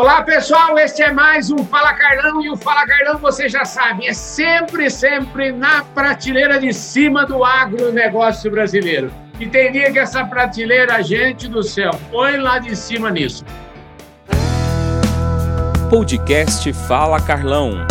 Olá, pessoal, este é mais um Fala Carlão e o Fala Carlão, você já sabe, é sempre, sempre na prateleira de cima do agronegócio brasileiro. E tem dia que essa prateleira, gente do céu, põe lá de cima nisso. Podcast Fala Carlão.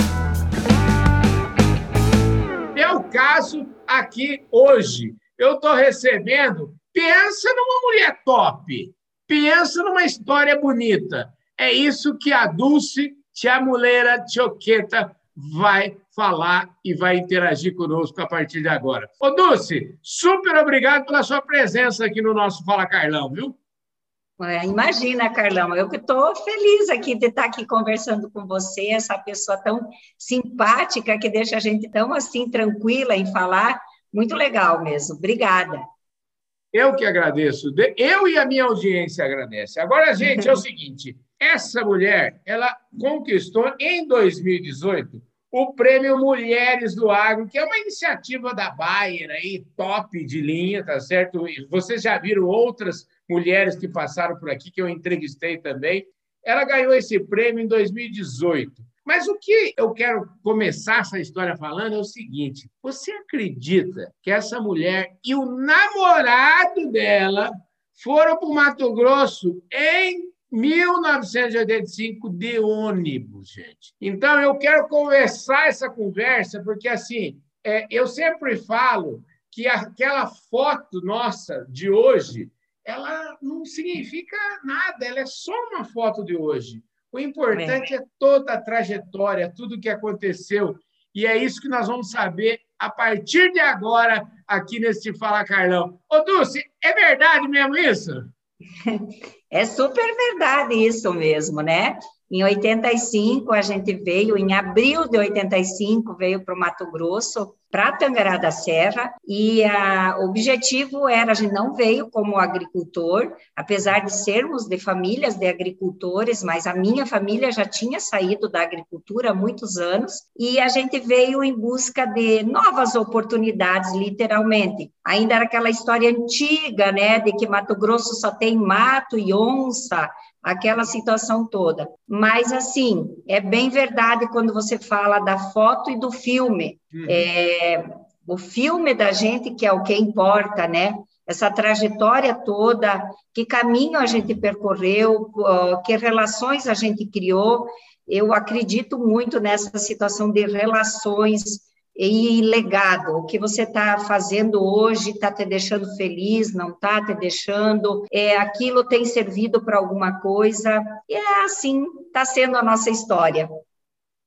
É o caso aqui hoje. Eu estou recebendo, pensa numa mulher top, pensa numa história bonita é isso que a Dulce Tia Muleira Tioqueta vai falar e vai interagir conosco a partir de agora. Ô, Dulce, super obrigado pela sua presença aqui no nosso Fala Carlão, viu? Imagina, Carlão, eu que estou feliz aqui de estar aqui conversando com você, essa pessoa tão simpática que deixa a gente tão assim tranquila em falar. Muito legal mesmo. Obrigada. Eu que agradeço. Eu e a minha audiência agradecem. Agora, gente, é o seguinte: essa mulher, ela conquistou em 2018 o prêmio Mulheres do Agro, que é uma iniciativa da Bayer aí, top de linha, tá certo? Vocês já viram outras mulheres que passaram por aqui que eu entrevistei também. Ela ganhou esse prêmio em 2018. Mas o que eu quero começar essa história falando é o seguinte: você acredita que essa mulher e o namorado dela foram para o Mato Grosso em 1985 de ônibus, gente. Então, eu quero conversar essa conversa, porque, assim, é, eu sempre falo que aquela foto nossa de hoje, ela não significa nada, ela é só uma foto de hoje. O importante é, toda a trajetória, tudo que aconteceu. E é isso que nós vamos saber a partir de agora, aqui nesse Fala Carlão. Ô, Dulce, é verdade mesmo isso? É super verdade isso mesmo, né? Em 85, a gente veio, em abril de 85, veio para o Mato Grosso, para Tangará da Serra, e o objetivo era, a gente não veio como agricultor, apesar de sermos de famílias de agricultores, mas a minha família já tinha saído da agricultura há muitos anos, e a gente veio em busca de novas oportunidades, literalmente. Ainda era aquela história antiga, né, de que Mato Grosso só tem mato e onça, aquela situação toda. Mas, assim, é bem verdade quando você fala da foto e do filme. Uhum. É, o filme da gente, que é o que importa, né? Essa trajetória toda, que caminho a gente percorreu, que relações a gente criou. Eu acredito muito nessa situação de relações e legado, o que você está fazendo hoje está te deixando feliz, não está te deixando, é, aquilo tem servido para alguma coisa, e é assim, está sendo a nossa história.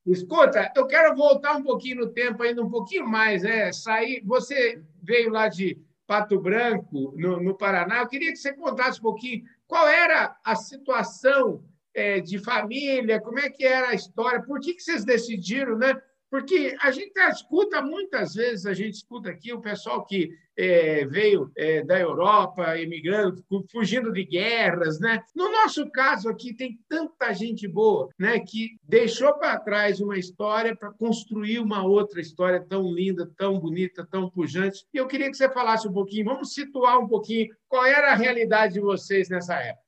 Escuta, eu quero voltar um pouquinho no tempo, ainda um pouquinho mais, né? Sair, você veio lá de Pato Branco, no, no Paraná, eu queria que você contasse um pouquinho qual era a situação é, de família, como é que era a história, por que, que vocês decidiram, né? Porque a gente escuta muitas vezes, a gente escuta aqui o pessoal que é, veio é, da Europa, emigrando, fugindo de guerras, né? No nosso caso aqui tem tanta gente boa, né, que deixou para trás uma história para construir uma outra história tão linda, tão bonita, tão pujante. E eu queria que você falasse um pouquinho, vamos situar um pouquinho qual era a realidade de vocês nessa época.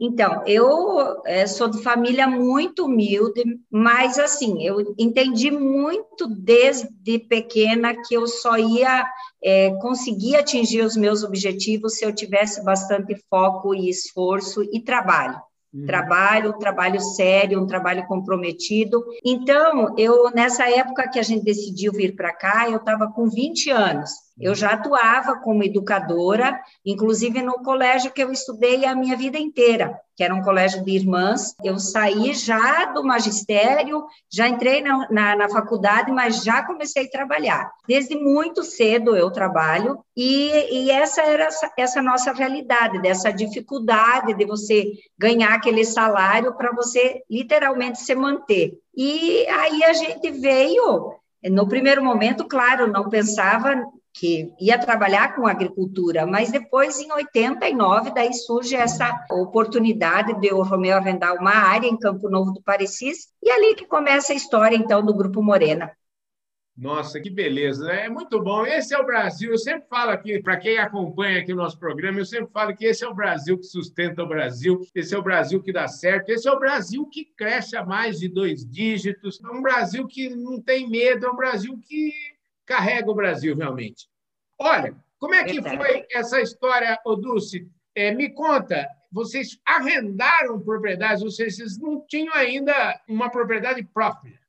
Então, eu é, sou de família muito humilde, mas assim, eu entendi muito desde pequena que eu só ia é, conseguir atingir os meus objetivos se eu tivesse bastante foco e esforço e trabalho. Uhum. Trabalho, um trabalho sério, um trabalho comprometido. Então, eu nessa época que a gente decidiu vir para cá, eu estava com 20 anos. Eu já atuava como educadora, inclusive no colégio que eu estudei a minha vida inteira, que era um colégio de irmãs. Eu saí já do magistério, já entrei na, na, na faculdade, mas já comecei a trabalhar. Desde muito cedo eu trabalho, e, e essa era essa, essa nossa realidade, dessa dificuldade de você ganhar aquele salário para você literalmente se manter. E aí a gente veio no primeiro momento, claro, não pensava que ia trabalhar com agricultura, mas depois, em 89, daí surge essa oportunidade de o Romeu arrendar uma área em Campo Novo do Parecis, e ali que começa a história, então, do Grupo Morena. Nossa, que beleza! É muito bom. Esse é o Brasil. Eu sempre falo aqui, para quem acompanha aqui o nosso programa, eu sempre falo que esse é o Brasil que sustenta o Brasil, esse é o Brasil que dá certo, esse é o Brasil que cresce a mais de dois dígitos, é um Brasil que não tem medo, é um Brasil que carrega o Brasil realmente. Olha, como é que foi essa história, Oduce? É, me conta, vocês arrendaram propriedades, ou seja, vocês não tinham ainda uma propriedade própria.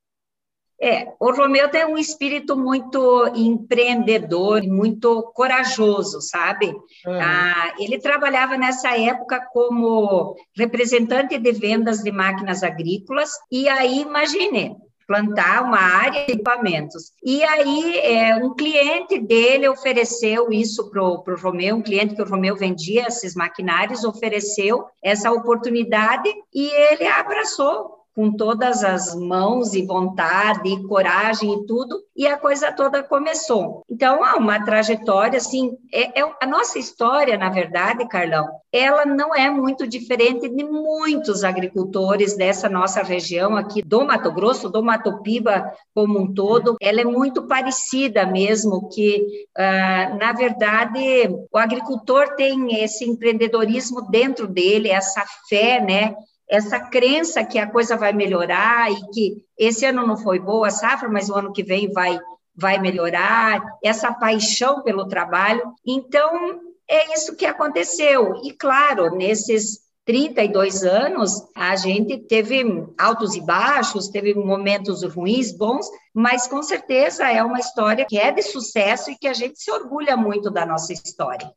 É, o Romeu tem um espírito muito empreendedor, muito corajoso, sabe? Uhum. Ah, ele trabalhava nessa época como representante de vendas de máquinas agrícolas, e aí, imagine, plantar uma área de equipamentos. E aí, é, um cliente dele ofereceu isso para o Romeu, um cliente que o Romeu vendia esses maquinários, ofereceu essa oportunidade e ele abraçou com todas as mãos e vontade e coragem e tudo, e a coisa toda começou. Então, há uma trajetória, assim, é, é, a nossa história, na verdade, Carlão, ela não é muito diferente de muitos agricultores dessa nossa região aqui do Mato Grosso, do Mato Piba como um todo, ela é muito parecida mesmo, que, uh, na verdade, o agricultor tem esse empreendedorismo dentro dele, essa fé, né, essa crença que a coisa vai melhorar e que esse ano não foi boa a safra, mas o ano que vem vai vai melhorar, essa paixão pelo trabalho. Então, é isso que aconteceu. E claro, nesses 32 anos, a gente teve altos e baixos, teve momentos ruins, bons, mas com certeza é uma história que é de sucesso e que a gente se orgulha muito da nossa história.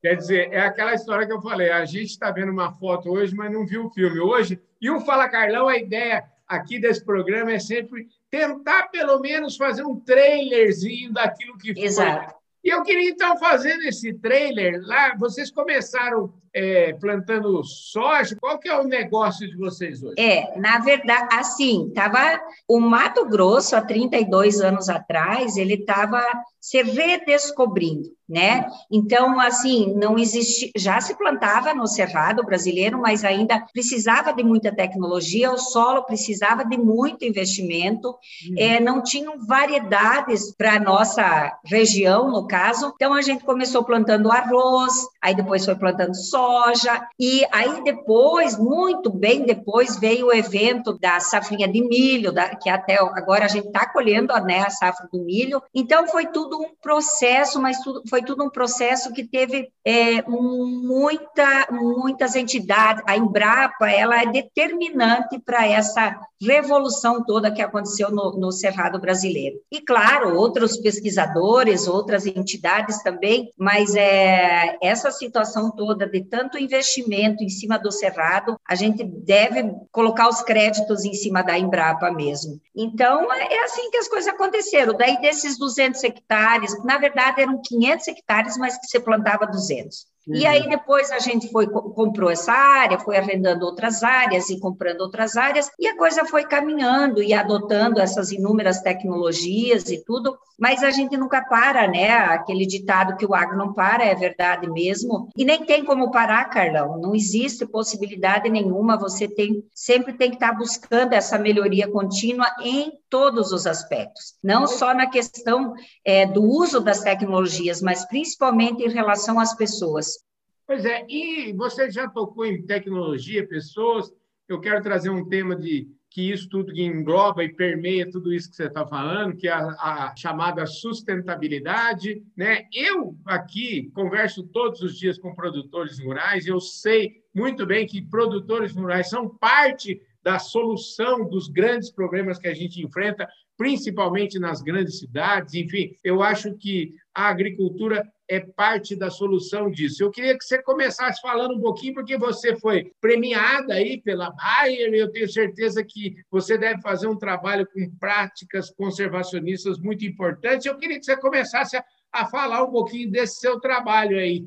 Quer dizer, é aquela história que eu falei, a gente está vendo uma foto hoje, mas não viu o filme hoje. E o Fala Carlão, a ideia aqui desse programa é sempre tentar, pelo menos, fazer um trailerzinho daquilo que foi. Exato. E eu queria, então, fazendo esse trailer lá, vocês começaram é, plantando soja, qual que é o negócio de vocês hoje? É, na verdade, assim, estava o Mato Grosso, há 32 anos atrás, ele estava se redescobrindo né? Então, assim, não existe, já se plantava no cerrado brasileiro, mas ainda precisava de muita tecnologia, o solo precisava de muito investimento, uhum. é, não tinham variedades para a nossa região, no caso. Então, a gente começou plantando arroz, aí depois foi plantando soja, e aí depois, muito bem depois, veio o evento da safrinha de milho, da, que até agora a gente está colhendo né, a safra do milho. Então, foi tudo um processo, mas tudo foi foi tudo um processo que teve é, muita, muitas entidades. A Embrapa ela é determinante para essa revolução toda que aconteceu no, no Cerrado brasileiro. E, claro, outros pesquisadores, outras entidades também, mas é, essa situação toda de tanto investimento em cima do Cerrado, a gente deve colocar os créditos em cima da Embrapa mesmo. Então, é, assim que as coisas aconteceram. Daí, desses 200 hectares, na verdade, eram 500 hectares, mas que se plantava 200. Uhum. E aí depois a gente foi comprou essa área, foi arrendando outras áreas e comprando outras áreas, e a coisa foi caminhando e adotando essas inúmeras tecnologias e tudo, mas a gente nunca para, né? Aquele ditado que o agro não para é verdade mesmo, e nem tem como parar, Carlão. Não existe possibilidade nenhuma, você tem sempre tem que estar buscando essa melhoria contínua em todos os aspectos, não só na questão é, do uso das tecnologias, mas principalmente em relação às pessoas. Pois é, e você já tocou em tecnologia, pessoas. Eu quero trazer um tema de que isso tudo engloba e permeia tudo isso que você está falando, que é a, a, chamada sustentabilidade. Né? Eu aqui converso todos os dias com produtores rurais, eu sei muito bem que produtores rurais são parte da solução dos grandes problemas que a gente enfrenta, principalmente nas grandes cidades. Enfim, eu acho que a agricultura é parte da solução disso. Eu queria que você começasse falando um pouquinho, porque você foi premiada aí pela Bayer, eu tenho certeza que você deve fazer um trabalho com práticas conservacionistas muito importantes. Eu queria que você começasse a, a falar um pouquinho desse seu trabalho aí.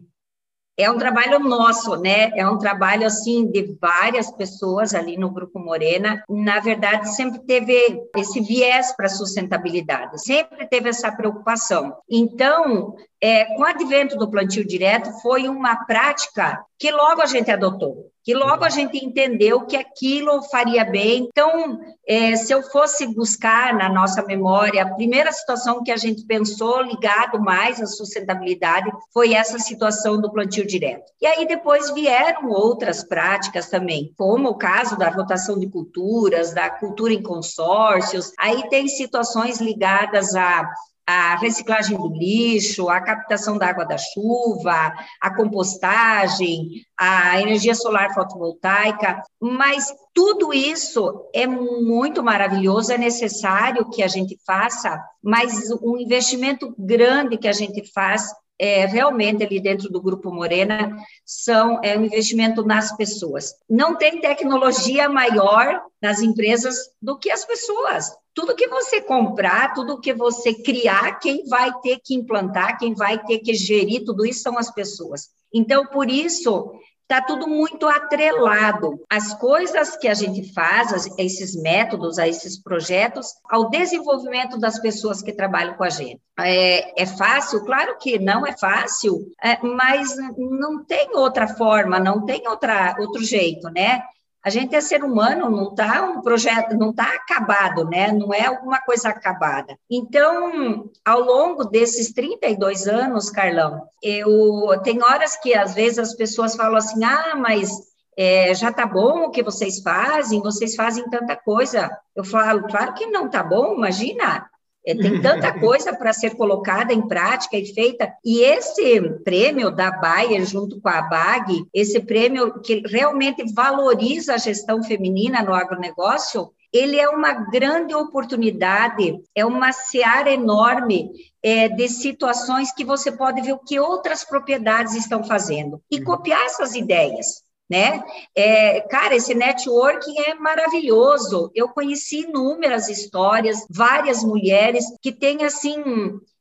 É um trabalho nosso, né? É um trabalho assim de várias pessoas ali no grupo Morena. Na verdade, sempre teve esse viés para sustentabilidade, sempre teve essa preocupação. Então, é, com o advento do plantio direto, foi uma prática que logo a gente adotou, que logo a gente entendeu que aquilo faria bem. Então, é, se eu fosse buscar na nossa memória, a primeira situação que a gente pensou ligado mais à sustentabilidade foi essa situação do plantio direto. E aí depois vieram outras práticas também, como o caso da rotação de culturas, da cultura em consórcios. Aí tem situações ligadas a a reciclagem do lixo, a captação da água da chuva, a compostagem, a energia solar fotovoltaica, mas tudo isso é muito maravilhoso, é necessário que a gente faça, mas um investimento grande que a gente faz é, realmente ali dentro do Grupo Morena são é um investimento nas pessoas. Não tem tecnologia maior nas empresas do que as pessoas. Tudo que você comprar, tudo que você criar, quem vai ter que implantar, quem vai ter que gerir tudo isso são as pessoas. Então, por isso, está tudo muito atrelado. As coisas que a gente faz, esses métodos, esses projetos, ao desenvolvimento das pessoas que trabalham com a gente. É, é fácil? Claro que não é fácil, é, mas não tem outra forma, não tem outra, outro jeito, né? A gente é ser humano, não está um projeto, não está acabado, né? Não é alguma coisa acabada. Então, ao longo desses 32 anos, Carlão, eu tem horas que às vezes as pessoas falam assim: ah, mas é, já tá bom o que vocês fazem, vocês fazem tanta coisa. Eu falo, claro que não tá bom, imagina. É, tem tanta coisa para ser colocada em prática e feita. E esse prêmio da Bayer, junto com a BAG, esse prêmio que realmente valoriza a gestão feminina no agronegócio, ele é uma grande oportunidade, é uma seara enorme é, de situações que você pode ver o que outras propriedades estão fazendo e uhum. copiar essas ideias né? É, cara, esse networking é maravilhoso. Eu conheci inúmeras histórias, várias mulheres que têm assim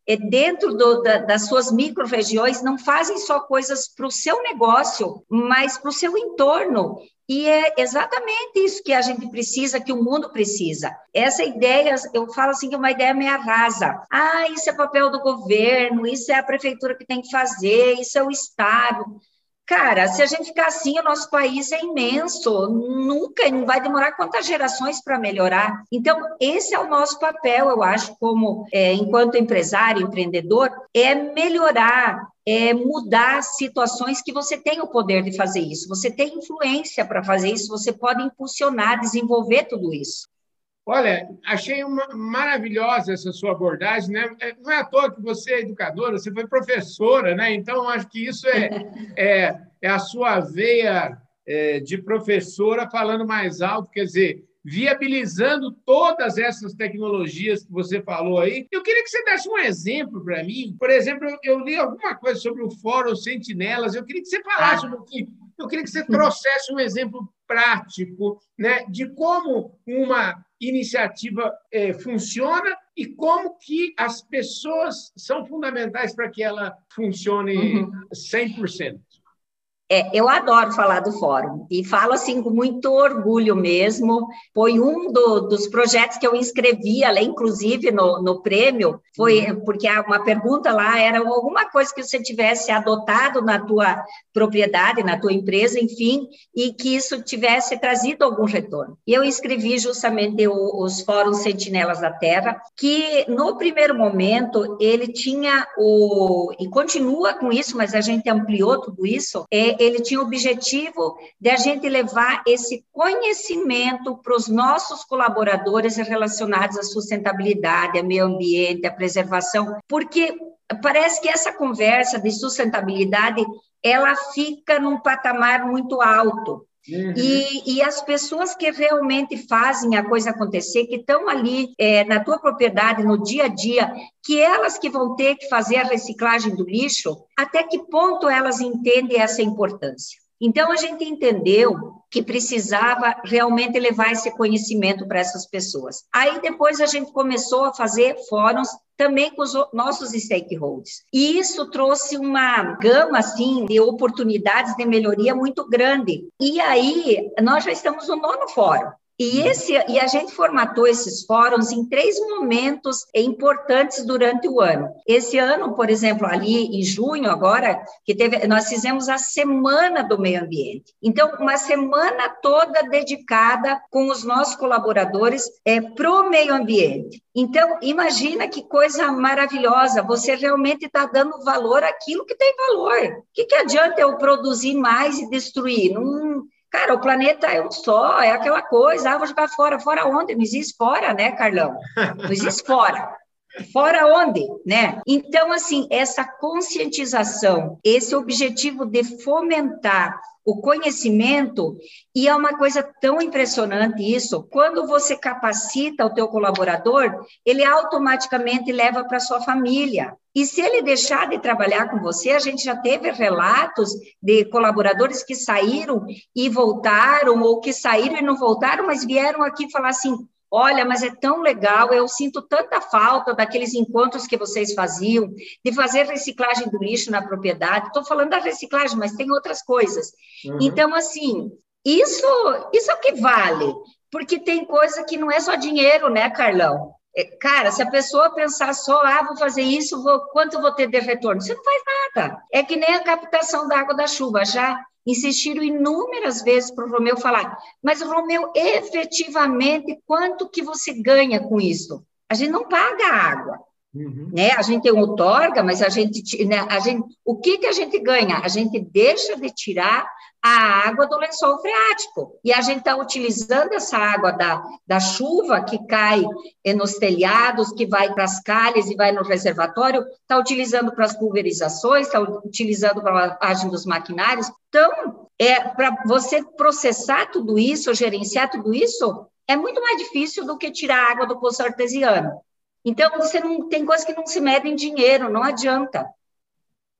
é, dentro do, da, das suas micro-regiões, não fazem só coisas para o seu negócio, mas para o seu entorno. E é exatamente isso que a gente precisa, que o mundo precisa. Essa ideia, eu falo assim que é uma ideia meio rasa. Ah, isso é papel do governo, isso é a prefeitura que tem que fazer, isso é o Estado. Cara, se a gente ficar assim, o nosso país é imenso, nunca, não vai demorar quantas gerações para melhorar. Então, esse é o nosso papel, eu acho, como é, enquanto empresário, empreendedor, é melhorar, é mudar situações que você tem o poder de fazer isso, você tem influência para fazer isso, você pode impulsionar, desenvolver tudo isso. Olha, achei uma, maravilhosa essa sua abordagem, né? É, não é à toa que você é educadora, você foi professora, né? Então, acho que isso é, é, é a sua veia é, de professora falando mais alto, quer dizer, viabilizando todas essas tecnologias que você falou aí. Eu queria que você desse um exemplo para mim. Por exemplo, eu, li alguma coisa sobre o Fórum Sentinelas, eu queria que você falasse ah. um pouquinho. Eu queria que você trouxesse um exemplo prático né, de como uma iniciativa é, funciona e como que as pessoas são fundamentais para que ela funcione uhum. 100%. É, eu adoro falar do fórum e falo assim com muito orgulho mesmo. Foi um do, dos projetos que eu inscrevi, além inclusive no, no prêmio, foi uhum. porque uma pergunta lá era alguma coisa que você tivesse adotado na tua propriedade, na tua empresa, enfim, e que isso tivesse trazido algum retorno. E eu inscrevi justamente o, os fóruns Sentinelas da Terra, que no primeiro momento ele tinha o e continua com isso, mas a gente ampliou tudo isso. É, ele tinha o objetivo de a gente levar esse conhecimento para os nossos colaboradores relacionados à sustentabilidade, ao meio ambiente, à preservação, porque parece que essa conversa de sustentabilidade ela fica num patamar muito alto. Uhum. E, e, as pessoas que realmente fazem a coisa acontecer, que estão ali é, na tua propriedade, no dia a dia, que elas que vão ter que fazer a reciclagem do lixo, até que ponto elas entendem essa importância? Então, a gente entendeu que precisava realmente levar esse conhecimento para essas pessoas. Aí, depois, a gente começou a fazer fóruns também com os nossos stakeholders. E isso trouxe uma gama, assim, de oportunidades de melhoria muito grande. E aí, nós já estamos no nono fórum. E, esse, e a gente formatou esses fóruns em três momentos importantes durante o ano. Esse ano, por exemplo, ali em junho, agora, que teve, nós fizemos a Semana do Meio Ambiente. Então, uma semana toda dedicada com os nossos colaboradores é, para o meio ambiente. Então, imagina que coisa maravilhosa, você realmente está dando valor àquilo que tem valor. O que, que adianta eu produzir mais e destruir? Não, Cara, o planeta é um só, é aquela coisa, ah, vou jogar fora. Fora onde? Não existe fora, né, Carlão? Não existe fora. Fora onde, né? Então, assim, essa conscientização, esse objetivo de fomentar o conhecimento, e é uma coisa tão impressionante isso, quando você capacita o teu colaborador, ele automaticamente leva para sua família. E se ele deixar de trabalhar com você, a gente já teve relatos de colaboradores que saíram e voltaram, ou que saíram e não voltaram, mas vieram aqui falar assim: Olha, mas é tão legal, eu sinto tanta falta daqueles encontros que vocês faziam, de fazer reciclagem do lixo na propriedade. Estou falando da reciclagem, mas tem outras coisas. Uhum. Então, assim, isso, isso é o que vale, porque tem coisa que não é só dinheiro, né, Carlão? É, cara, se a pessoa pensar só, ah, vou fazer isso, vou, quanto vou ter de retorno? Você não faz nada. É que nem a captação da água da chuva. Já insistiram inúmeras vezes para o Romeu falar, mas Romeu, efetivamente, quanto que você ganha com isso? A gente não paga água, uhum. né? A gente tem outorga, mas a gente, né, a gente, o que que a gente ganha? A gente deixa de tirar a água do lençol freático. E a gente está utilizando essa água da, da chuva que cai nos telhados, que vai para as calhas e vai no reservatório, está utilizando para as pulverizações, está utilizando para a lavagem dos maquinários. Então, é, para você processar tudo isso, gerenciar tudo isso, é muito mais difícil do que tirar água do poço artesiano. Então, você não tem coisas que não se medem em dinheiro, não adianta.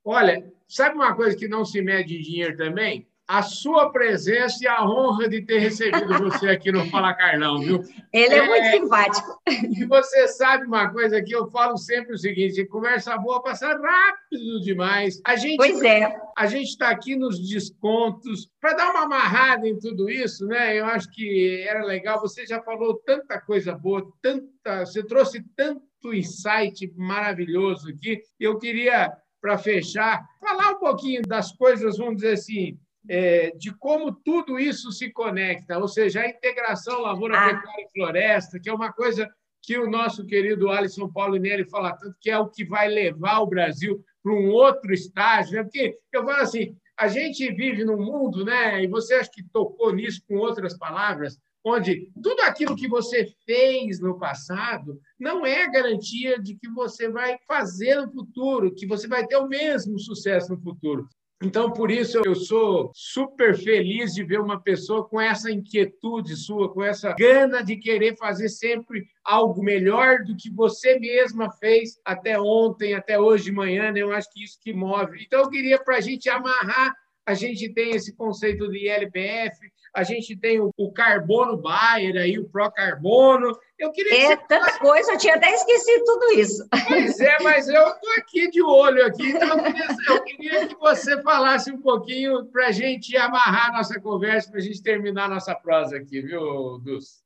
Olha, sabe uma coisa que não se mede em dinheiro também? A sua presença e a honra de ter recebido você aqui no Fala Carlão, viu? Ele é, é muito simpático. E você sabe uma coisa que eu falo sempre o seguinte: conversa boa passa rápido demais. A gente, pois é. A gente está aqui nos descontos para dar uma amarrada em tudo isso, né? Eu acho que era legal. Você já falou tanta coisa boa, tanta, você trouxe tanto insight maravilhoso aqui. Eu queria para fechar, falar um pouquinho das coisas, vamos dizer assim, é, de como tudo isso se conecta, ou seja, a integração lavoura, ah. pecuária e floresta, que é uma coisa que o nosso querido Alisson Paulo Neri fala tanto, que é o que vai levar o Brasil para um outro estágio, né? porque eu falo assim, a gente vive num mundo, né? e você acha que tocou nisso com outras palavras, onde tudo aquilo que você fez no passado não é garantia de que você vai fazer no futuro, que você vai ter o mesmo sucesso no futuro. Então, por isso, eu sou super feliz de ver uma pessoa com essa inquietude sua, com essa gana de querer fazer sempre algo melhor do que você mesma fez até ontem, até hoje de manhã. Né? Eu acho que isso que move. Então, eu queria, para a gente amarrar, a gente tem esse conceito de LPF, a gente tem o, o carbono Bayer aí, o pró-carbono. Eu queria É que... tanta coisa, eu tinha até esquecido tudo isso. Pois é, mas eu estou aqui de olho aqui, então eu queria, eu queria que você falasse um pouquinho para a gente amarrar nossa conversa, para a gente terminar nossa prosa aqui, viu, Dus?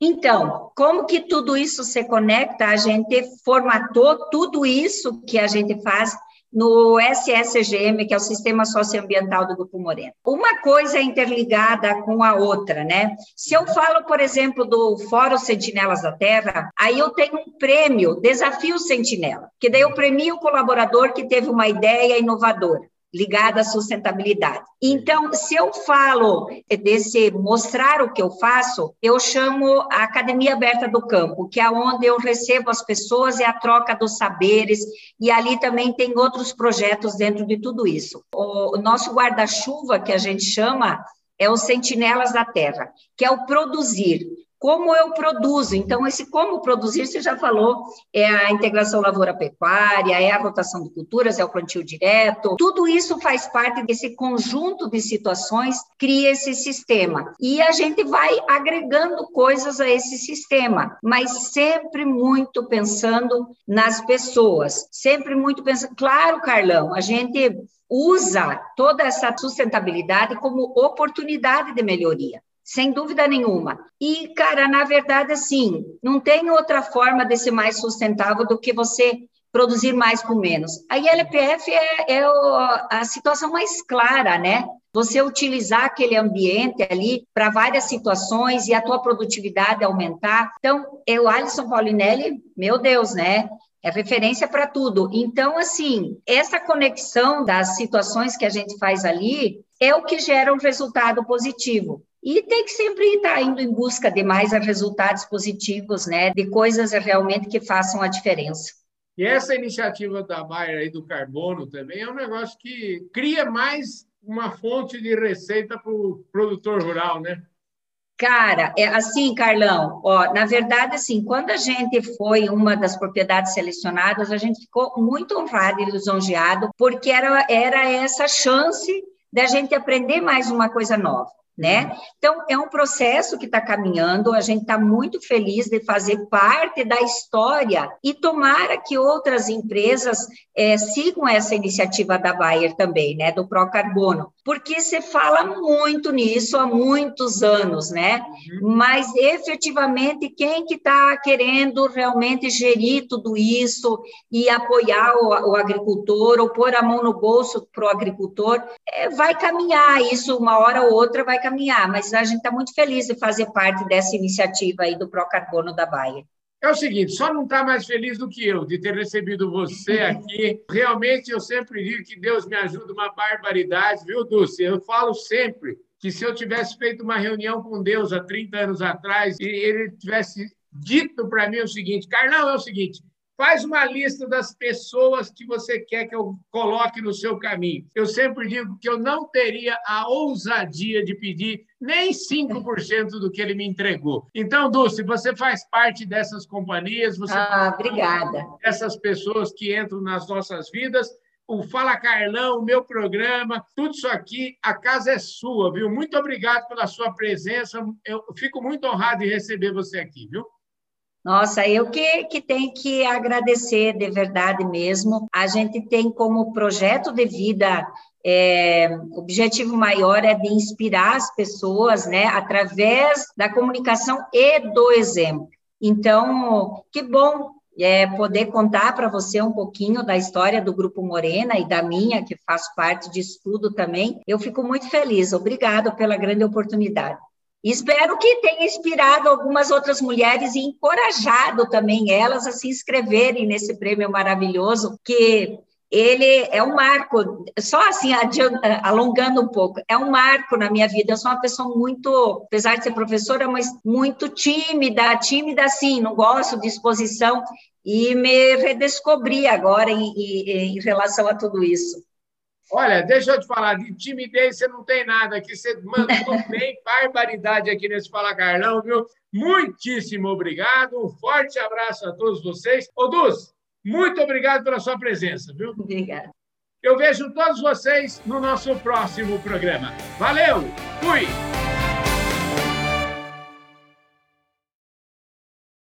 Então, como que tudo isso se conecta? A gente formatou tudo isso que a gente faz no SSGM, que é o Sistema Socioambiental do Grupo Moreno. Uma coisa é interligada com a outra, né? Se eu falo, por exemplo, do Fórum Sentinelas da Terra, aí eu tenho um prêmio, Desafio Sentinela, que daí eu premio o colaborador que teve uma ideia inovadora ligada à sustentabilidade. Então, se eu falo desse mostrar o que eu faço, eu chamo a Academia Aberta do Campo, que é onde eu recebo as pessoas e a troca dos saberes, e ali também tem outros projetos dentro de tudo isso. O nosso guarda-chuva, que a gente chama, é os Sentinelas da Terra, que é o produzir como eu produzo. Então, esse como produzir, você já falou, é a integração lavoura-pecuária, é a rotação de culturas, é o plantio direto. Tudo isso faz parte desse conjunto de situações, cria esse sistema. E a gente vai agregando coisas a esse sistema, mas sempre muito pensando nas pessoas, sempre muito pensando. Claro, Carlão, a gente usa toda essa sustentabilidade como oportunidade de melhoria. Sem dúvida nenhuma. E, cara, na verdade, assim, não tem outra forma de ser mais sustentável do que você produzir mais com menos. A ILPF é, é a situação mais clara, né? Você utilizar aquele ambiente ali para várias situações e a tua produtividade aumentar. Então, eu, Alisson Paulinelli, meu Deus, né? É referência para tudo. Então, assim, essa conexão das situações que a gente faz ali é o que gera um resultado positivo. E tem que sempre estar indo em busca de mais resultados positivos, né? De coisas realmente que façam a diferença. E essa iniciativa da Bayer aí do carbono também é um negócio que cria mais uma fonte de receita para o produtor rural, né? Cara, é assim, Carlão, ó, na verdade, assim, quando a gente foi uma das propriedades selecionadas, a gente ficou muito honrado e lisonjeado, porque era, era essa chance da gente aprender mais uma coisa nova né? Então, é um processo que está caminhando, a gente está muito feliz de fazer parte da história e tomara que outras empresas é, sigam essa iniciativa da Bayer também, né, do Procarbono, porque se fala muito nisso há muitos anos, né? Uhum. Mas, efetivamente, quem que está querendo realmente gerir tudo isso e apoiar o, o agricultor ou pôr a mão no bolso para o agricultor, é, vai caminhar isso, uma hora ou outra vai caminhar, mas a gente está muito feliz de fazer parte dessa iniciativa aí do Procarbono da Bayer. É o seguinte, só não está mais feliz do que eu de ter recebido você aqui. Realmente, eu sempre digo que Deus me ajuda uma barbaridade, viu, Dulce? Eu falo sempre que se eu tivesse feito uma reunião com Deus há 30 anos atrás e ele tivesse dito para mim o seguinte, Carlão, é o seguinte, Faz uma lista das pessoas que você quer que eu coloque no seu caminho. Eu sempre digo que eu não teria a ousadia de pedir nem 5% do que ele me entregou. Então, Dulce, você faz parte dessas companhias, você ah, obrigada. Essas pessoas que entram nas nossas vidas. O Fala Carlão, o meu programa, tudo isso aqui, a casa é sua, viu? Muito obrigado pela sua presença. Eu fico muito honrado em receber você aqui, viu? Nossa, eu que, que tenho que agradecer de verdade mesmo. A gente tem como projeto de vida é, o objetivo maior é de inspirar as pessoas, né, através da comunicação e do exemplo. Então, que bom é, poder contar para você um pouquinho da história do Grupo Morena e da minha, que faço parte disso tudo também. Eu fico muito feliz. Obrigado pela grande oportunidade. Espero que tenha inspirado algumas outras mulheres e encorajado também elas a se inscreverem nesse prêmio maravilhoso, que ele é um marco, só assim, alongando um pouco, é um marco na minha vida. Eu sou uma pessoa muito, apesar de ser professora, mas muito tímida, tímida sim, não gosto de exposição, e me redescobri agora em, em, em relação a tudo isso. Olha, deixa eu te falar, de timidez você não tem nada aqui, você mandou bem barbaridade aqui nesse Fala Carlão, viu? Muitíssimo obrigado, um forte abraço a todos vocês. Ô, Duz, muito obrigado pela sua presença, viu? Obrigada. Eu vejo todos vocês no nosso próximo programa. Valeu, fui!